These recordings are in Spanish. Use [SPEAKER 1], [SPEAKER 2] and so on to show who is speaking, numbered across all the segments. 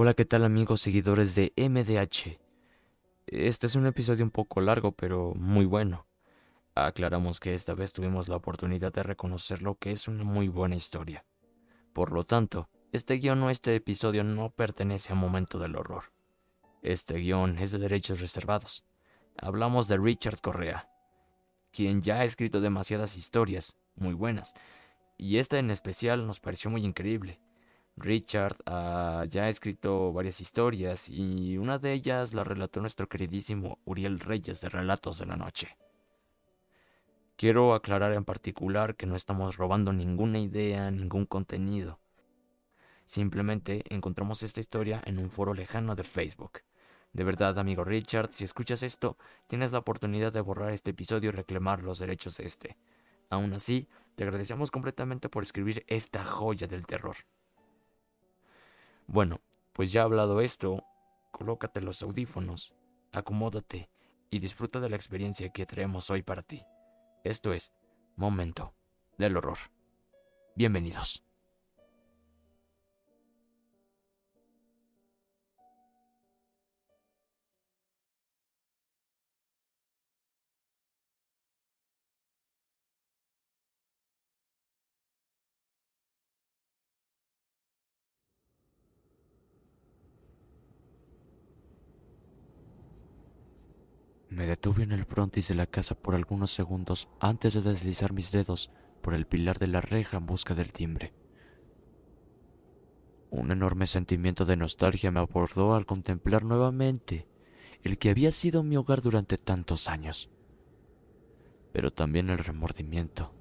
[SPEAKER 1] Hola, ¿qué tal amigos seguidores de MDH? Este es un episodio un poco largo, pero muy bueno. Aclaramos que esta vez tuvimos la oportunidad de reconocer lo que es una muy buena historia. Por lo tanto, este guion o este episodio no pertenece a Momento del Horror. Este guion es de derechos reservados. Hablamos de Richard Correa, quien ya ha escrito demasiadas historias, muy buenas, y esta en especial nos pareció muy increíble. Richard ah, ya ha escrito varias historias y una de ellas la relató nuestro queridísimo Uriel Reyes de Relatos de la Noche. Quiero aclarar en particular que no estamos robando ninguna idea, ningún contenido. Simplemente encontramos esta historia en un foro lejano de Facebook. De verdad, amigo Richard, si escuchas esto, tienes la oportunidad de borrar este episodio y reclamar los derechos de este. Aún así, te agradecemos completamente por escribir esta joya del terror. Bueno, pues ya hablado esto, colócate los audífonos, acomódate y disfruta de la experiencia que traemos hoy para ti. Esto es Momento del Horror. Bienvenidos. Me detuve en el frontis de la casa por algunos segundos antes de deslizar mis dedos por el pilar de la reja en busca del timbre. Un enorme sentimiento de nostalgia me abordó al contemplar nuevamente el que había sido mi hogar durante tantos años. Pero también el remordimiento.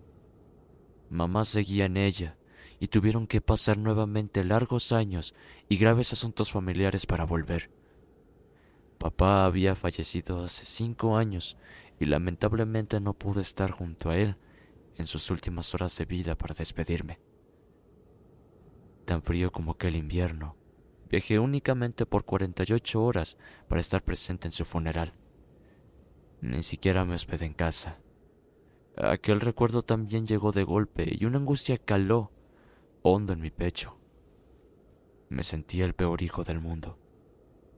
[SPEAKER 1] Mamá seguía en ella y tuvieron que pasar nuevamente largos años y graves asuntos familiares para volver. Papá había fallecido hace cinco años y lamentablemente no pude estar junto a él en sus últimas horas de vida para despedirme. Tan frío como aquel invierno, viajé únicamente por 48 horas para estar presente en su funeral. Ni siquiera me hospedé en casa. Aquel recuerdo también llegó de golpe y una angustia caló hondo en mi pecho. Me sentía el peor hijo del mundo.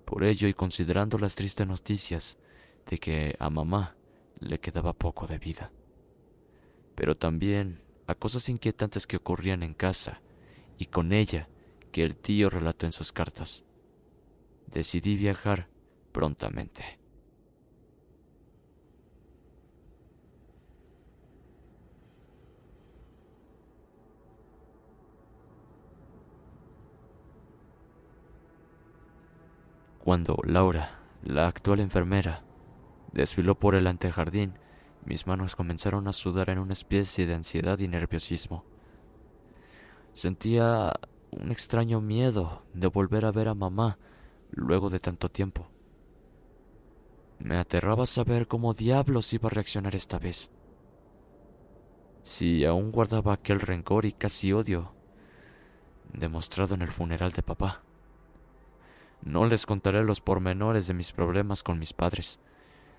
[SPEAKER 1] Por ello y considerando las tristes noticias de que a mamá le quedaba poco de vida. Pero también a cosas inquietantes que ocurrían en casa y con ella que el tío relató en sus cartas. Decidí viajar prontamente. Cuando Laura, la actual enfermera, desfiló por el antejardín, mis manos comenzaron a sudar en una especie de ansiedad y nerviosismo. Sentía un extraño miedo de volver a ver a mamá luego de tanto tiempo. Me aterraba saber cómo diablos iba a reaccionar esta vez. Si aún guardaba aquel rencor y casi odio demostrado en el funeral de papá. No les contaré los pormenores de mis problemas con mis padres.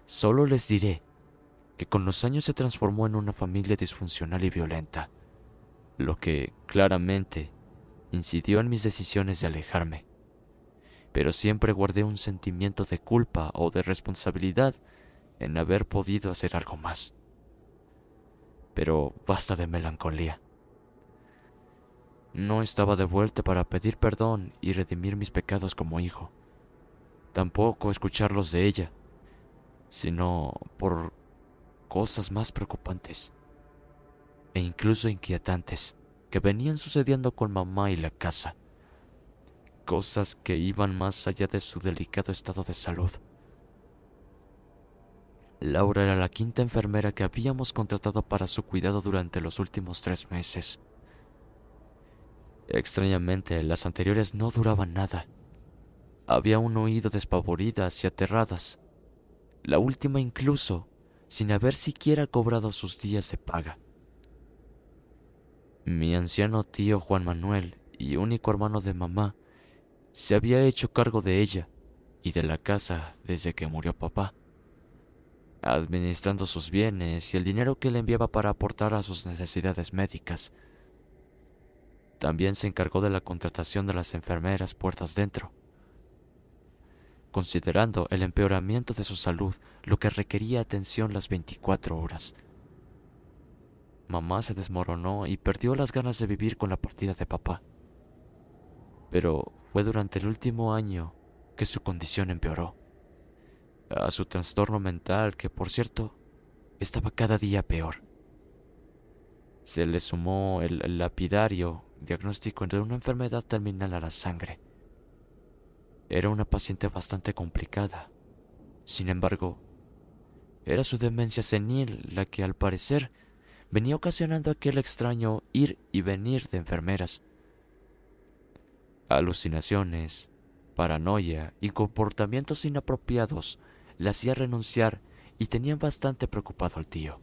[SPEAKER 1] Solo les diré que con los años se transformó en una familia disfuncional y violenta, lo que claramente incidió en mis decisiones de alejarme. Pero siempre guardé un sentimiento de culpa o de responsabilidad en haber podido hacer algo más. Pero basta de melancolía. No estaba de vuelta para pedir perdón y redimir mis pecados como hijo. Tampoco escucharlos de ella, sino por cosas más preocupantes e incluso inquietantes que venían sucediendo con mamá y la casa. Cosas que iban más allá de su delicado estado de salud. Laura era la quinta enfermera que habíamos contratado para su cuidado durante los últimos tres meses. Extrañamente, las anteriores no duraban nada. Había un oído despavoridas y aterradas. La última incluso, sin haber siquiera cobrado sus días de paga. Mi anciano tío Juan Manuel y único hermano de mamá se había hecho cargo de ella y de la casa desde que murió papá, administrando sus bienes y el dinero que le enviaba para aportar a sus necesidades médicas. También se encargó de la contratación de las enfermeras puertas dentro, considerando el empeoramiento de su salud, lo que requería atención las 24 horas. Mamá se desmoronó y perdió las ganas de vivir con la partida de papá. Pero fue durante el último año que su condición empeoró. A su trastorno mental, que por cierto, estaba cada día peor. Se le sumó el lapidario diagnóstico de una enfermedad terminal a la sangre. Era una paciente bastante complicada. Sin embargo, era su demencia senil la que al parecer venía ocasionando aquel extraño ir y venir de enfermeras. Alucinaciones, paranoia y comportamientos inapropiados le hacía renunciar y tenían bastante preocupado al tío,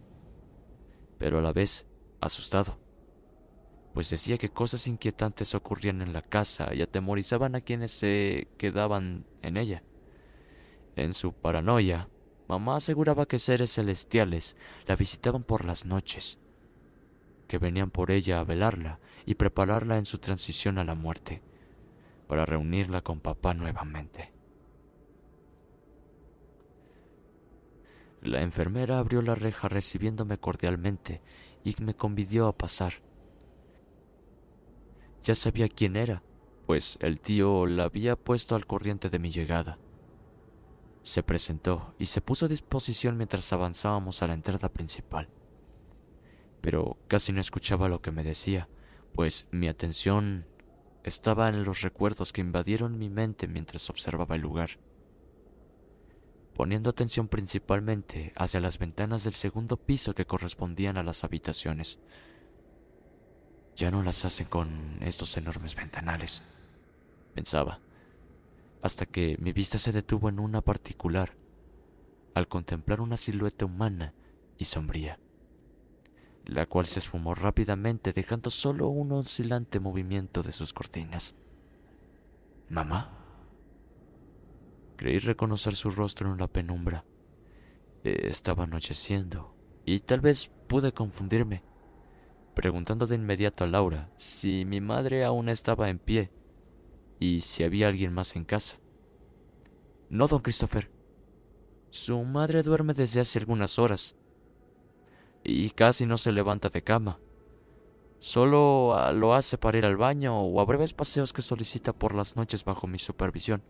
[SPEAKER 1] pero a la vez asustado pues decía que cosas inquietantes ocurrían en la casa y atemorizaban a quienes se quedaban en ella. En su paranoia, mamá aseguraba que seres celestiales la visitaban por las noches, que venían por ella a velarla y prepararla en su transición a la muerte, para reunirla con papá nuevamente. La enfermera abrió la reja recibiéndome cordialmente y me convidió a pasar. Ya sabía quién era, pues el tío la había puesto al corriente de mi llegada. Se presentó y se puso a disposición mientras avanzábamos a la entrada principal. Pero casi no escuchaba lo que me decía, pues mi atención estaba en los recuerdos que invadieron mi mente mientras observaba el lugar, poniendo atención principalmente hacia las ventanas del segundo piso que correspondían a las habitaciones, ya no las hacen con estos enormes ventanales, pensaba, hasta que mi vista se detuvo en una particular, al contemplar una silueta humana y sombría, la cual se esfumó rápidamente dejando solo un oscilante movimiento de sus cortinas. ¿Mamá? Creí reconocer su rostro en la penumbra. Estaba anocheciendo y tal vez pude confundirme preguntando de inmediato a Laura si mi madre aún estaba en pie y si había alguien más en casa. No, don Christopher. Su madre duerme desde hace algunas horas y casi no se levanta de cama. Solo ah, lo hace para ir al baño o a breves paseos que solicita por las noches bajo mi supervisión.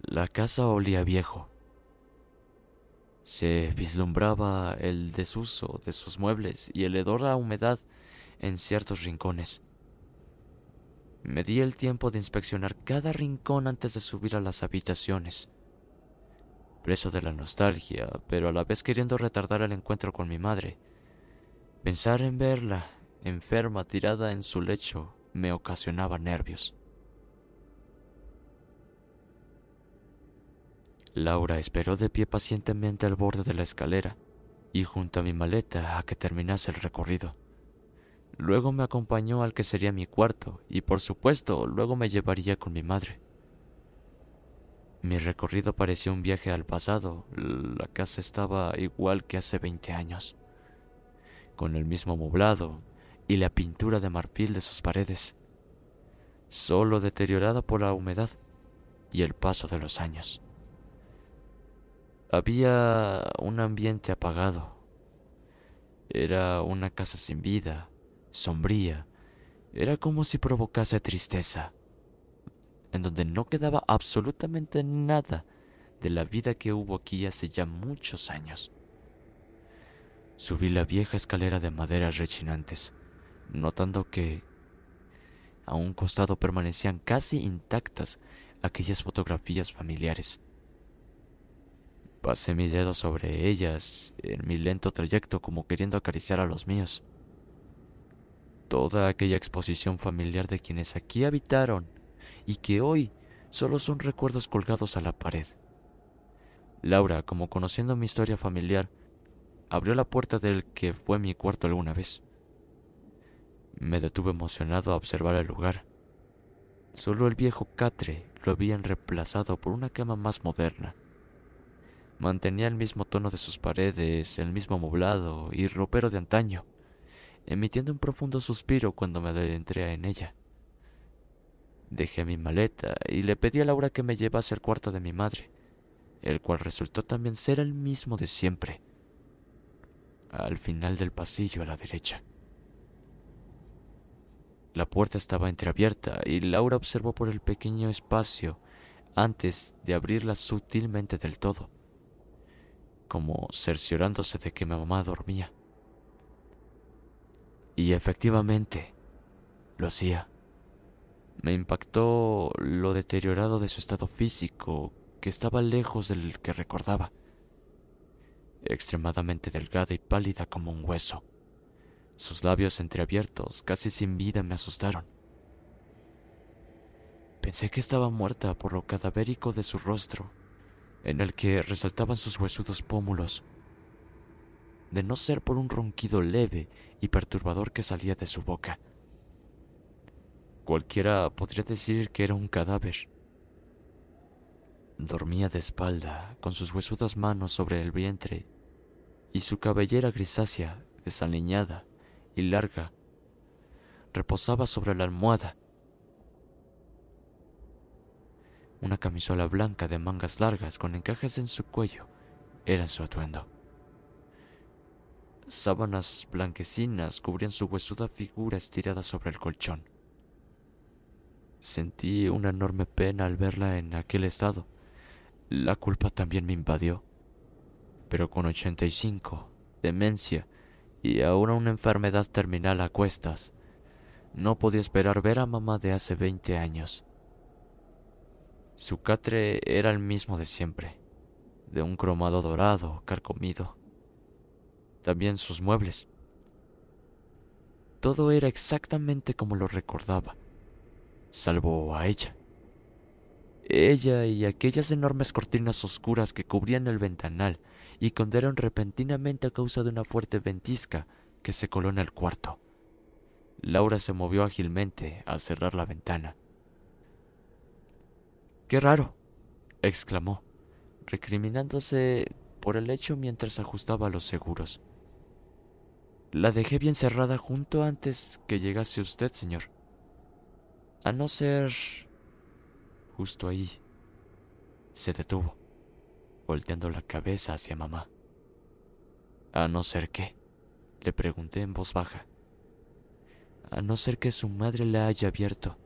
[SPEAKER 1] La casa olía viejo se vislumbraba el desuso de sus muebles y el hedor a humedad en ciertos rincones. Me di el tiempo de inspeccionar cada rincón antes de subir a las habitaciones. Preso de la nostalgia, pero a la vez queriendo retardar el encuentro con mi madre. Pensar en verla, enferma, tirada en su lecho, me ocasionaba nervios. Laura esperó de pie pacientemente al borde de la escalera y junto a mi maleta a que terminase el recorrido. Luego me acompañó al que sería mi cuarto y por supuesto luego me llevaría con mi madre. Mi recorrido parecía un viaje al pasado. La casa estaba igual que hace 20 años, con el mismo moblado y la pintura de marfil de sus paredes, solo deteriorada por la humedad y el paso de los años. Había un ambiente apagado. Era una casa sin vida, sombría. Era como si provocase tristeza en donde no quedaba absolutamente nada de la vida que hubo aquí hace ya muchos años. Subí la vieja escalera de maderas rechinantes, notando que a un costado permanecían casi intactas aquellas fotografías familiares. Pasé mis dedos sobre ellas en mi lento trayecto como queriendo acariciar a los míos. Toda aquella exposición familiar de quienes aquí habitaron y que hoy solo son recuerdos colgados a la pared. Laura, como conociendo mi historia familiar, abrió la puerta del que fue mi cuarto alguna vez. Me detuve emocionado a observar el lugar. Solo el viejo catre lo habían reemplazado por una cama más moderna. Mantenía el mismo tono de sus paredes, el mismo moblado y ropero de antaño, emitiendo un profundo suspiro cuando me adentré en ella. Dejé mi maleta y le pedí a Laura que me llevase al cuarto de mi madre, el cual resultó también ser el mismo de siempre, al final del pasillo a la derecha. La puerta estaba entreabierta y Laura observó por el pequeño espacio antes de abrirla sutilmente del todo, como cerciorándose de que mi mamá dormía. Y efectivamente, lo hacía. Me impactó lo deteriorado de su estado físico, que estaba lejos del que recordaba. Extremadamente delgada y pálida como un hueso. Sus labios entreabiertos, casi sin vida, me asustaron. Pensé que estaba muerta por lo cadavérico de su rostro, en el que resaltaban sus huesudos pómulos, de no ser por un ronquido leve y perturbador que salía de su boca. Cualquiera podría decir que era un cadáver. Dormía de espalda, con sus huesudas manos sobre el vientre, y su cabellera grisácea, desaliñada y larga, reposaba sobre la almohada. Una camisola blanca de mangas largas con encajes en su cuello era su atuendo. Sábanas blanquecinas cubrían su huesuda figura estirada sobre el colchón. Sentí una enorme pena al verla en aquel estado. La culpa también me invadió. Pero con 85, demencia y ahora una enfermedad terminal a cuestas, no podía esperar ver a mamá de hace 20 años. Su catre era el mismo de siempre, de un cromado dorado, carcomido. También sus muebles. Todo era exactamente como lo recordaba salvo a ella. Ella y aquellas enormes cortinas oscuras que cubrían el ventanal y condenaron repentinamente a causa de una fuerte ventisca que se coló en el cuarto. Laura se movió ágilmente a cerrar la ventana. ¡Qué raro! exclamó, recriminándose por el hecho mientras ajustaba los seguros. La dejé bien cerrada junto antes que llegase usted, señor. A no ser... Justo ahí. Se detuvo, volteando la cabeza hacia mamá. A no ser qué, le pregunté en voz baja. A no ser que su madre la haya abierto.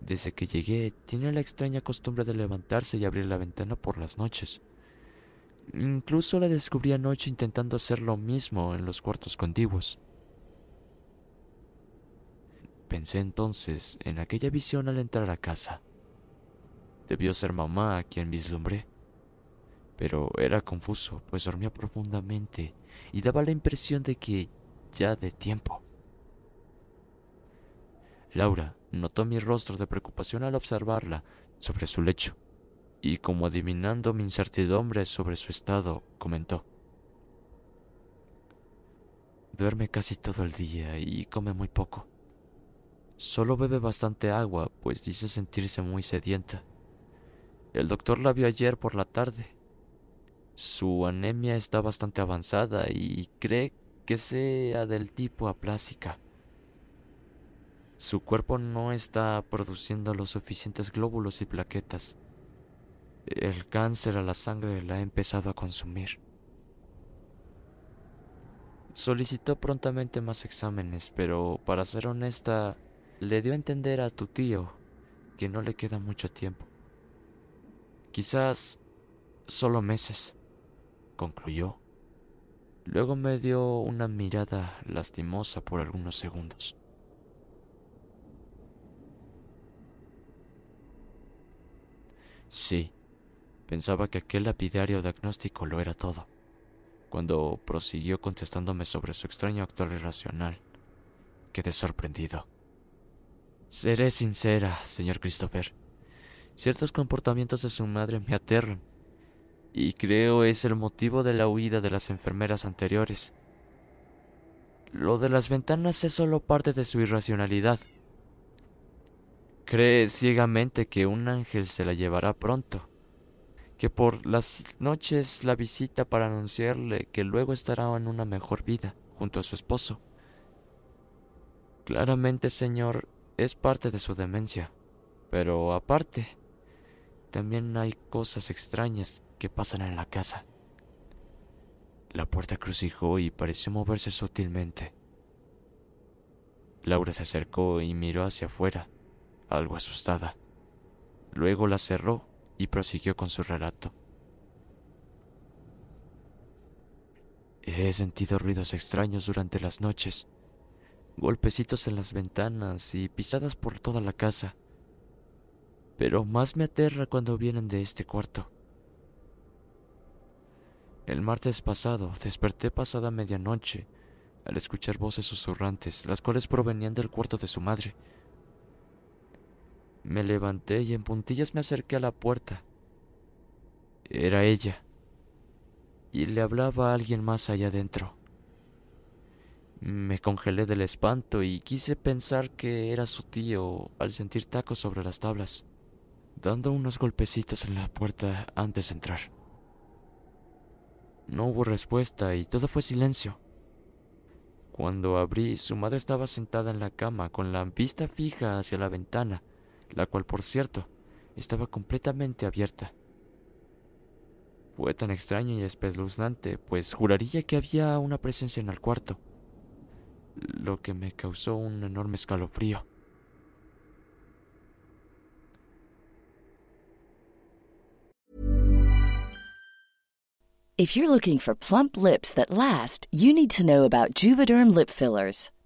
[SPEAKER 1] Desde que llegué, tiene la extraña costumbre de levantarse y abrir la ventana por las noches. Incluso la descubrí anoche intentando hacer lo mismo en los cuartos contiguos. Pensé entonces en aquella visión al entrar a casa. Debió ser mamá a quien vislumbré, pero era confuso, pues dormía profundamente y daba la impresión de que ya de tiempo. Laura notó mi rostro de preocupación al observarla sobre su lecho, y como adivinando mi incertidumbre sobre su estado, comentó. Duerme casi todo el día y come muy poco. Solo bebe bastante agua, pues dice sentirse muy sedienta. El doctor la vio ayer por la tarde. Su anemia está bastante avanzada y cree que sea del tipo aplásica. Su cuerpo no está produciendo los suficientes glóbulos y plaquetas. El cáncer a la sangre la ha empezado a consumir. Solicitó prontamente más exámenes, pero para ser honesta, le dio a entender a tu tío que no le queda mucho tiempo. Quizás solo meses, concluyó. Luego me dio una mirada lastimosa por algunos segundos. Sí, pensaba que aquel lapidario diagnóstico lo era todo, cuando prosiguió contestándome sobre su extraño actual irracional. Quedé sorprendido. Seré sincera, señor Christopher. Ciertos comportamientos de su madre me aterran, y creo es el motivo de la huida de las enfermeras anteriores. Lo de las ventanas es solo parte de su irracionalidad. Cree ciegamente que un ángel se la llevará pronto, que por las noches la visita para anunciarle que luego estará en una mejor vida junto a su esposo. Claramente, señor, es parte de su demencia, pero aparte, también hay cosas extrañas que pasan en la casa. La puerta crucijó y pareció moverse sutilmente. Laura se acercó y miró hacia afuera algo asustada. Luego la cerró y prosiguió con su relato. He sentido ruidos extraños durante las noches, golpecitos en las ventanas y pisadas por toda la casa. Pero más me aterra cuando vienen de este cuarto. El martes pasado desperté pasada medianoche al escuchar voces susurrantes, las cuales provenían del cuarto de su madre. Me levanté y en puntillas me acerqué a la puerta. Era ella. Y le hablaba a alguien más allá adentro. Me congelé del espanto y quise pensar que era su tío al sentir tacos sobre las tablas, dando unos golpecitos en la puerta antes de entrar. No hubo respuesta y todo fue silencio. Cuando abrí, su madre estaba sentada en la cama con la vista fija hacia la ventana, la cual por cierto estaba completamente abierta. Fue tan extraño y espeluznante, pues juraría que había una presencia en el cuarto, lo que me causó un enorme escalofrío.
[SPEAKER 2] If you're looking for plump lips that last, you need to know about Juvederm lip fillers.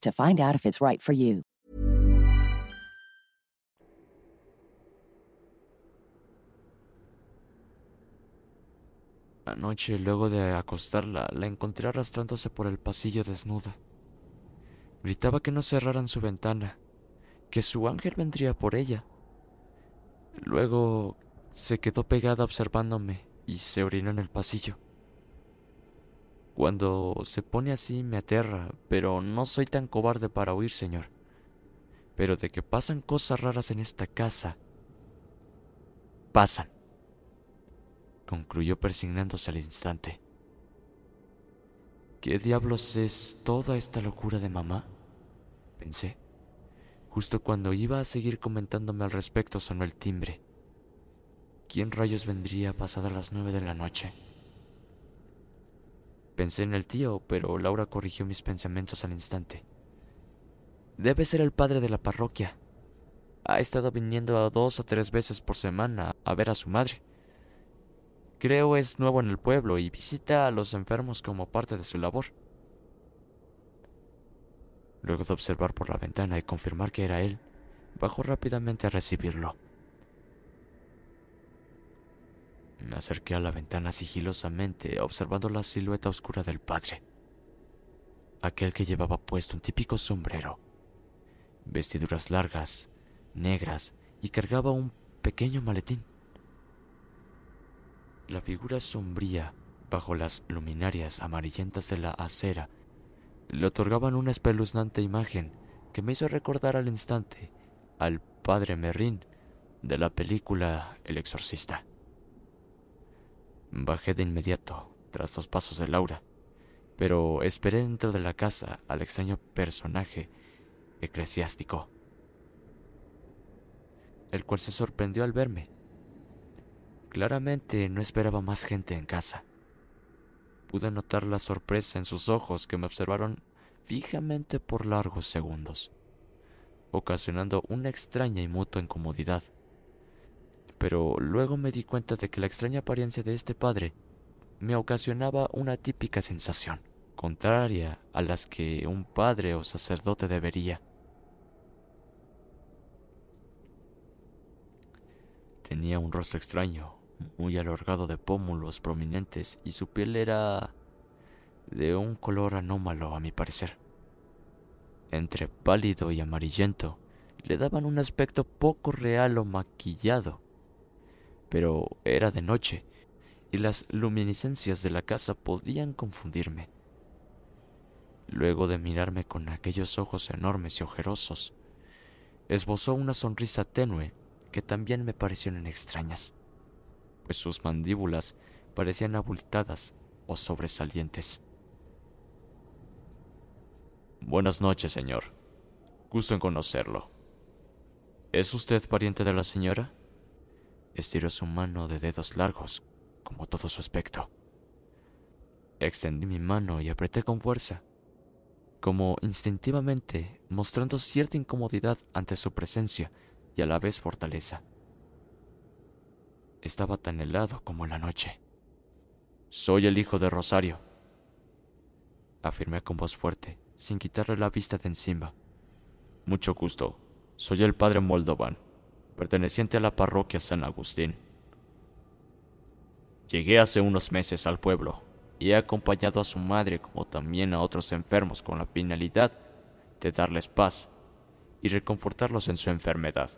[SPEAKER 2] to find out if it's right for you.
[SPEAKER 1] Anoche, luego de acostarla, la encontré arrastrándose por el pasillo desnuda. Gritaba que no cerraran su ventana, que su ángel vendría por ella. Luego se quedó pegada observándome y se orinó en el pasillo. Cuando se pone así me aterra, pero no soy tan cobarde para huir, señor. Pero de que pasan cosas raras en esta casa, pasan, concluyó persignándose al instante. ¿Qué diablos es toda esta locura de mamá? Pensé. Justo cuando iba a seguir comentándome al respecto sonó el timbre. ¿Quién rayos vendría pasadas las nueve de la noche? Pensé en el tío, pero Laura corrigió mis pensamientos al instante. Debe ser el padre de la parroquia. Ha estado viniendo dos o tres veces por semana a ver a su madre. Creo es nuevo en el pueblo y visita a los enfermos como parte de su labor. Luego de observar por la ventana y confirmar que era él, bajó rápidamente a recibirlo. Me acerqué a la ventana sigilosamente, observando la silueta oscura del padre. Aquel que llevaba puesto un típico sombrero, vestiduras largas, negras, y cargaba un pequeño maletín. La figura sombría, bajo las luminarias amarillentas de la acera, le otorgaban una espeluznante imagen que me hizo recordar al instante al padre Merrin de la película El exorcista. Bajé de inmediato, tras dos pasos de Laura, pero esperé dentro de la casa al extraño personaje eclesiástico, el cual se sorprendió al verme. Claramente no esperaba más gente en casa. Pude notar la sorpresa en sus ojos que me observaron fijamente por largos segundos, ocasionando una extraña y mutua incomodidad pero luego me di cuenta de que la extraña apariencia de este padre me ocasionaba una típica sensación, contraria a las que un padre o sacerdote debería. Tenía un rostro extraño, muy alargado de pómulos prominentes y su piel era de un color anómalo a mi parecer. Entre pálido y amarillento, le daban un aspecto poco real o maquillado pero era de noche y las luminiscencias de la casa podían confundirme. Luego de mirarme con aquellos ojos enormes y ojerosos, esbozó una sonrisa tenue que también me parecieron extrañas, pues sus mandíbulas parecían abultadas o sobresalientes. Buenas noches, señor. Gusto en conocerlo. ¿Es usted pariente de la señora? Estiró su mano de dedos largos, como todo su aspecto. Extendí mi mano y apreté con fuerza, como instintivamente, mostrando cierta incomodidad ante su presencia y a la vez fortaleza. Estaba tan helado como la noche. Soy el hijo de Rosario, afirmé con voz fuerte, sin quitarle la vista de encima. Mucho gusto, soy el padre Moldovan perteneciente a la parroquia San Agustín. Llegué hace unos meses al pueblo y he acompañado a su madre como también a otros enfermos con la finalidad de darles paz y reconfortarlos en su enfermedad.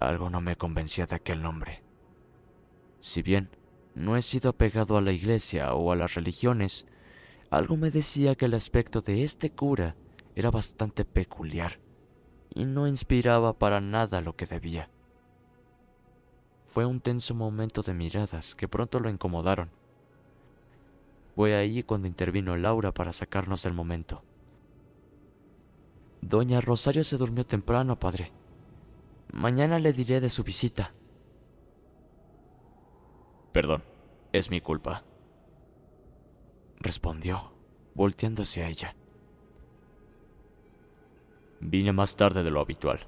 [SPEAKER 1] Algo no me convencía de aquel nombre. Si bien no he sido apegado a la iglesia o a las religiones, algo me decía que el aspecto de este cura era bastante peculiar y no inspiraba para nada lo que debía. Fue un tenso momento de miradas que pronto lo incomodaron. Fue ahí cuando intervino Laura para sacarnos del momento. Doña Rosario se durmió temprano, padre. Mañana le diré de su visita. Perdón, es mi culpa. Respondió, volteándose a ella. Vine más tarde de lo habitual.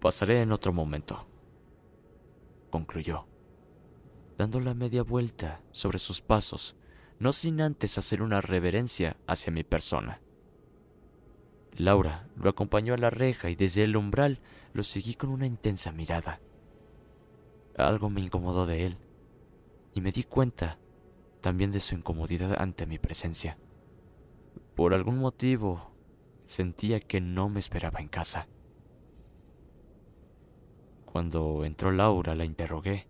[SPEAKER 1] Pasaré en otro momento, concluyó, dando la media vuelta sobre sus pasos, no sin antes hacer una reverencia hacia mi persona. Laura lo acompañó a la reja y desde el umbral lo seguí con una intensa mirada. Algo me incomodó de él y me di cuenta también de su incomodidad ante mi presencia. Por algún motivo sentía que no me esperaba en casa. Cuando entró Laura la interrogué,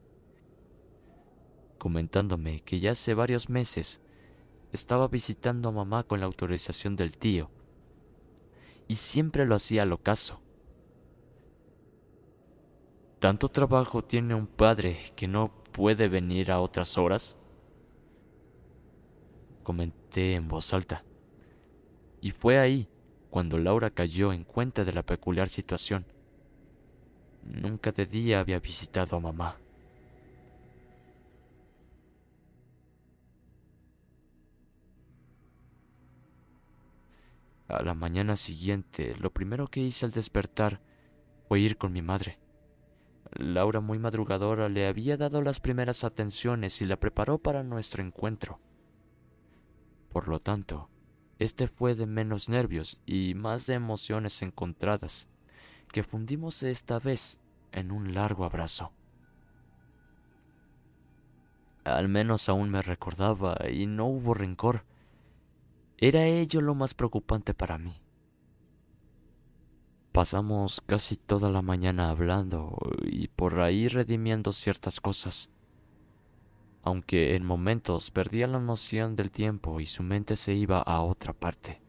[SPEAKER 1] comentándome que ya hace varios meses estaba visitando a mamá con la autorización del tío y siempre lo hacía al ocaso. ¿Tanto trabajo tiene un padre que no puede venir a otras horas? Comenté en voz alta. Y fue ahí cuando Laura cayó en cuenta de la peculiar situación. Nunca de día había visitado a mamá. A la mañana siguiente, lo primero que hice al despertar fue ir con mi madre. Laura, muy madrugadora, le había dado las primeras atenciones y la preparó para nuestro encuentro. Por lo tanto, este fue de menos nervios y más de emociones encontradas, que fundimos esta vez en un largo abrazo. Al menos aún me recordaba y no hubo rencor. Era ello lo más preocupante para mí. Pasamos casi toda la mañana hablando y por ahí redimiendo ciertas cosas. Aunque en momentos perdía la noción del tiempo y su mente se iba a otra parte.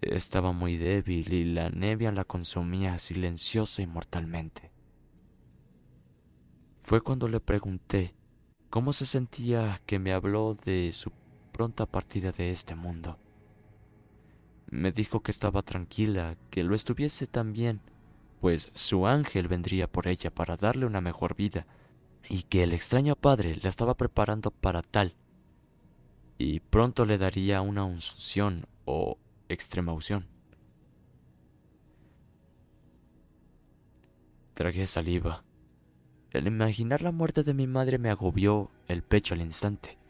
[SPEAKER 1] Estaba muy débil y la nevia la consumía silenciosa y mortalmente. Fue cuando le pregunté cómo se sentía que me habló de su pronta partida de este mundo. Me dijo que estaba tranquila, que lo estuviese también, pues su ángel vendría por ella para darle una mejor vida, y que el extraño padre la estaba preparando para tal, y pronto le daría una unción o extrema unción. Tragué saliva. El imaginar la muerte de mi madre me agobió el pecho al instante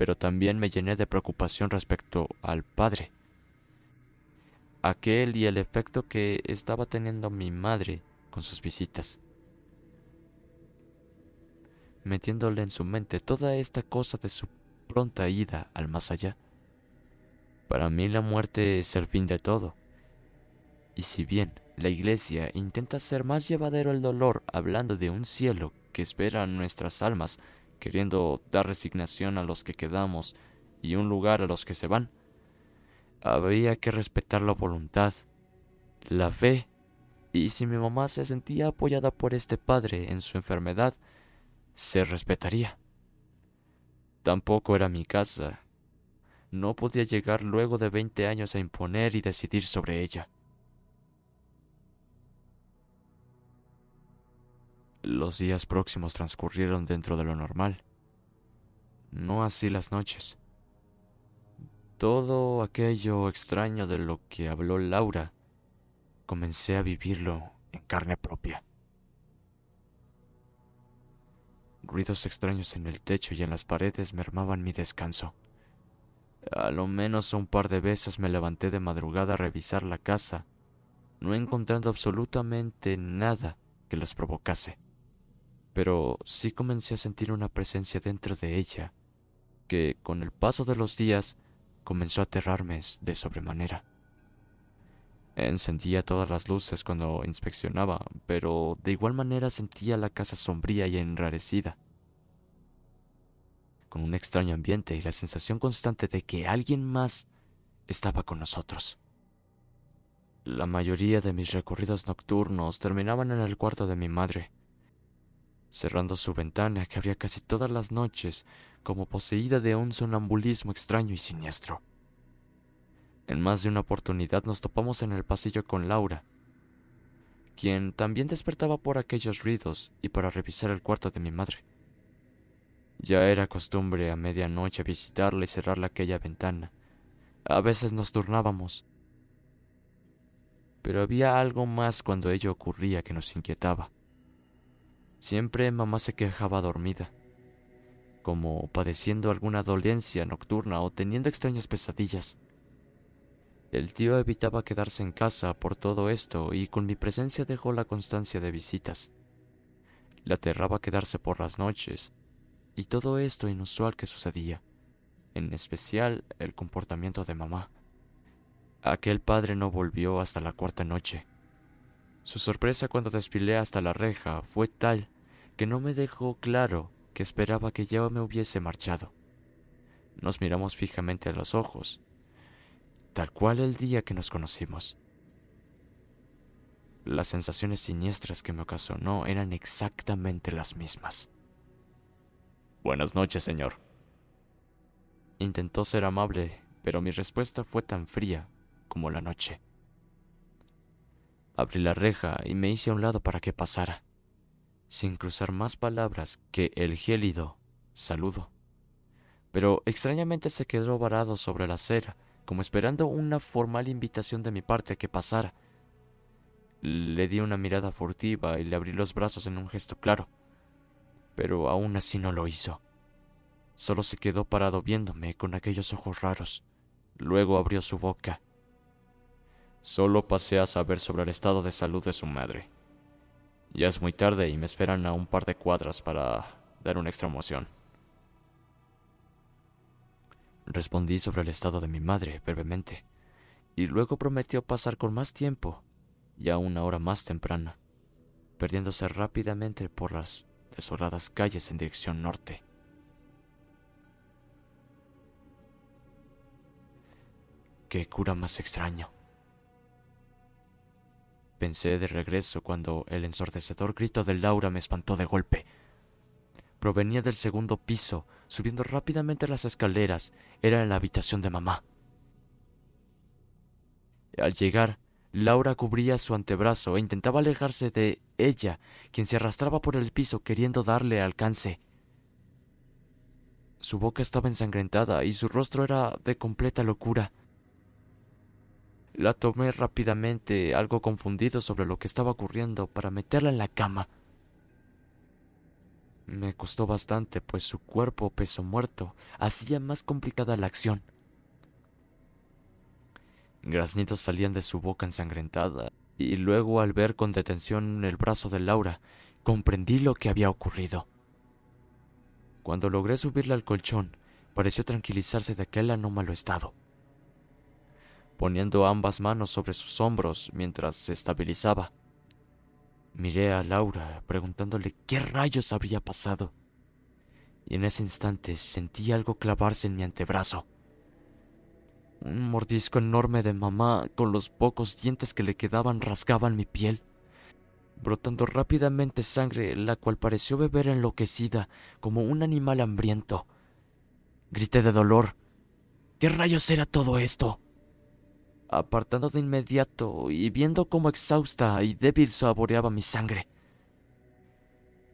[SPEAKER 1] pero también me llené de preocupación respecto al padre. Aquel y el efecto que estaba teniendo mi madre con sus visitas. Metiéndole en su mente toda esta cosa de su pronta ida al más allá. Para mí la muerte es el fin de todo. Y si bien la iglesia intenta hacer más llevadero el dolor hablando de un cielo que espera nuestras almas queriendo dar resignación a los que quedamos y un lugar a los que se van. Había que respetar la voluntad, la fe, y si mi mamá se sentía apoyada por este padre en su enfermedad, se respetaría. Tampoco era mi casa. No podía llegar luego de veinte años a imponer y decidir sobre ella. Los días próximos transcurrieron dentro de lo normal. No así las noches. Todo aquello extraño de lo que habló Laura, comencé a vivirlo en carne propia. Ruidos extraños en el techo y en las paredes mermaban mi descanso. A lo menos un par de veces me levanté de madrugada a revisar la casa, no encontrando absolutamente nada que los provocase pero sí comencé a sentir una presencia dentro de ella que con el paso de los días comenzó a aterrarme de sobremanera. Encendía todas las luces cuando inspeccionaba, pero de igual manera sentía la casa sombría y enrarecida, con un extraño ambiente y la sensación constante de que alguien más estaba con nosotros. La mayoría de mis recorridos nocturnos terminaban en el cuarto de mi madre, cerrando su ventana que abría casi todas las noches como poseída de un sonambulismo extraño y siniestro. En más de una oportunidad nos topamos en el pasillo con Laura, quien también despertaba por aquellos ruidos y para revisar el cuarto de mi madre. Ya era costumbre a medianoche visitarla y cerrarle aquella ventana. A veces nos turnábamos. Pero había algo más cuando ello ocurría que nos inquietaba. Siempre mamá se quejaba dormida, como padeciendo alguna dolencia nocturna o teniendo extrañas pesadillas. El tío evitaba quedarse en casa por todo esto y con mi presencia dejó la constancia de visitas. Le aterraba quedarse por las noches y todo esto inusual que sucedía, en especial el comportamiento de mamá. Aquel padre no volvió hasta la cuarta noche. Su sorpresa cuando desfilé hasta la reja fue tal que no me dejó claro que esperaba que ya me hubiese marchado. Nos miramos fijamente a los ojos tal cual el día que nos conocimos. Las sensaciones siniestras que me ocasionó eran exactamente las mismas. Buenas noches, señor. Intentó ser amable, pero mi respuesta fue tan fría como la noche. Abrí la reja y me hice a un lado para que pasara, sin cruzar más palabras que el gélido saludo. Pero extrañamente se quedó varado sobre la acera como esperando una formal invitación de mi parte a que pasara. Le di una mirada furtiva y le abrí los brazos en un gesto claro, pero aún así no lo hizo. Solo se quedó parado viéndome con aquellos ojos raros. Luego abrió su boca. Solo pasé a saber sobre el estado de salud de su madre. Ya es muy tarde y me esperan a un par de cuadras para dar una extra moción. Respondí sobre el estado de mi madre brevemente, y luego prometió pasar con más tiempo, ya una hora más temprana, perdiéndose rápidamente por las desoladas calles en dirección norte. Qué cura más extraño. Pensé de regreso cuando el ensordecedor grito de Laura me espantó de golpe. Provenía del segundo piso, subiendo rápidamente las escaleras. Era en la habitación de mamá. Al llegar, Laura cubría su antebrazo e intentaba alejarse de ella, quien se arrastraba por el piso queriendo darle alcance. Su boca estaba ensangrentada y su rostro era de completa locura. La tomé rápidamente, algo confundido sobre lo que estaba ocurriendo, para meterla en la cama. Me costó bastante, pues su cuerpo peso muerto hacía más complicada la acción. Graznidos salían de su boca ensangrentada, y luego al ver con detención el brazo de Laura, comprendí lo que había ocurrido. Cuando logré subirle al colchón, pareció tranquilizarse de aquel anómalo estado. Poniendo ambas manos sobre sus hombros mientras se estabilizaba, Miré a Laura preguntándole qué rayos había pasado. Y en ese instante sentí algo clavarse en mi antebrazo. Un mordisco enorme de mamá con los pocos dientes que le quedaban rasgaban mi piel, brotando rápidamente sangre, la cual pareció beber enloquecida como un animal hambriento. Grité de dolor. ¿Qué rayos era todo esto? Apartando de inmediato y viendo cómo exhausta y débil saboreaba mi sangre.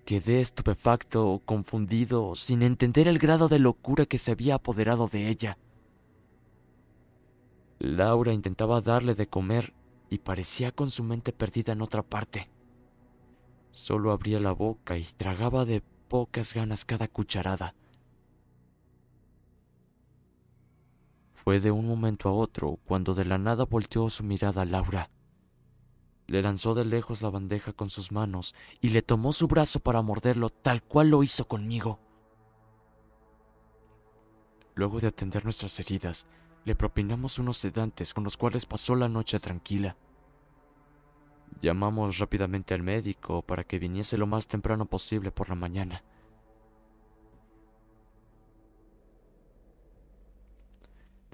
[SPEAKER 1] Quedé estupefacto, confundido, sin entender el grado de locura que se había apoderado de ella. Laura intentaba darle de comer y parecía con su mente perdida en otra parte. Solo abría la boca y tragaba de pocas ganas cada cucharada. Fue de un momento a otro cuando de la nada volteó su mirada a Laura. Le lanzó de lejos la bandeja con sus manos y le tomó su brazo para morderlo tal cual lo hizo conmigo. Luego de atender nuestras heridas, le propinamos unos sedantes con los cuales pasó la noche tranquila. Llamamos rápidamente al médico para que viniese lo más temprano posible por la mañana.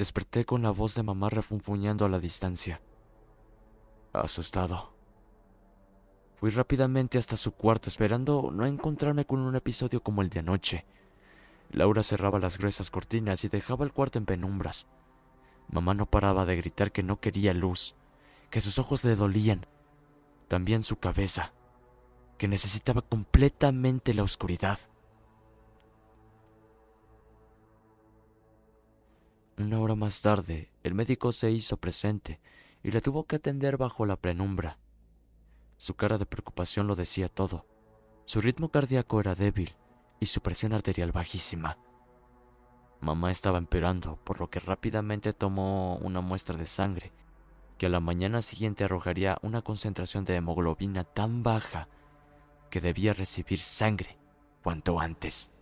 [SPEAKER 1] Desperté con la voz de mamá refunfuñando a la distancia. Asustado. Fui rápidamente hasta su cuarto esperando no encontrarme con un episodio como el de anoche. Laura cerraba las gruesas cortinas y dejaba el cuarto en penumbras. Mamá no paraba de gritar que no quería luz, que sus ojos le dolían, también su cabeza, que necesitaba completamente la oscuridad. Una hora más tarde, el médico se hizo presente y le tuvo que atender bajo la penumbra. Su cara de preocupación lo decía todo. Su ritmo cardíaco era débil y su presión arterial bajísima. Mamá estaba empeorando, por lo que rápidamente tomó una muestra de sangre, que a la mañana siguiente arrojaría una concentración de hemoglobina tan baja que debía recibir sangre cuanto antes.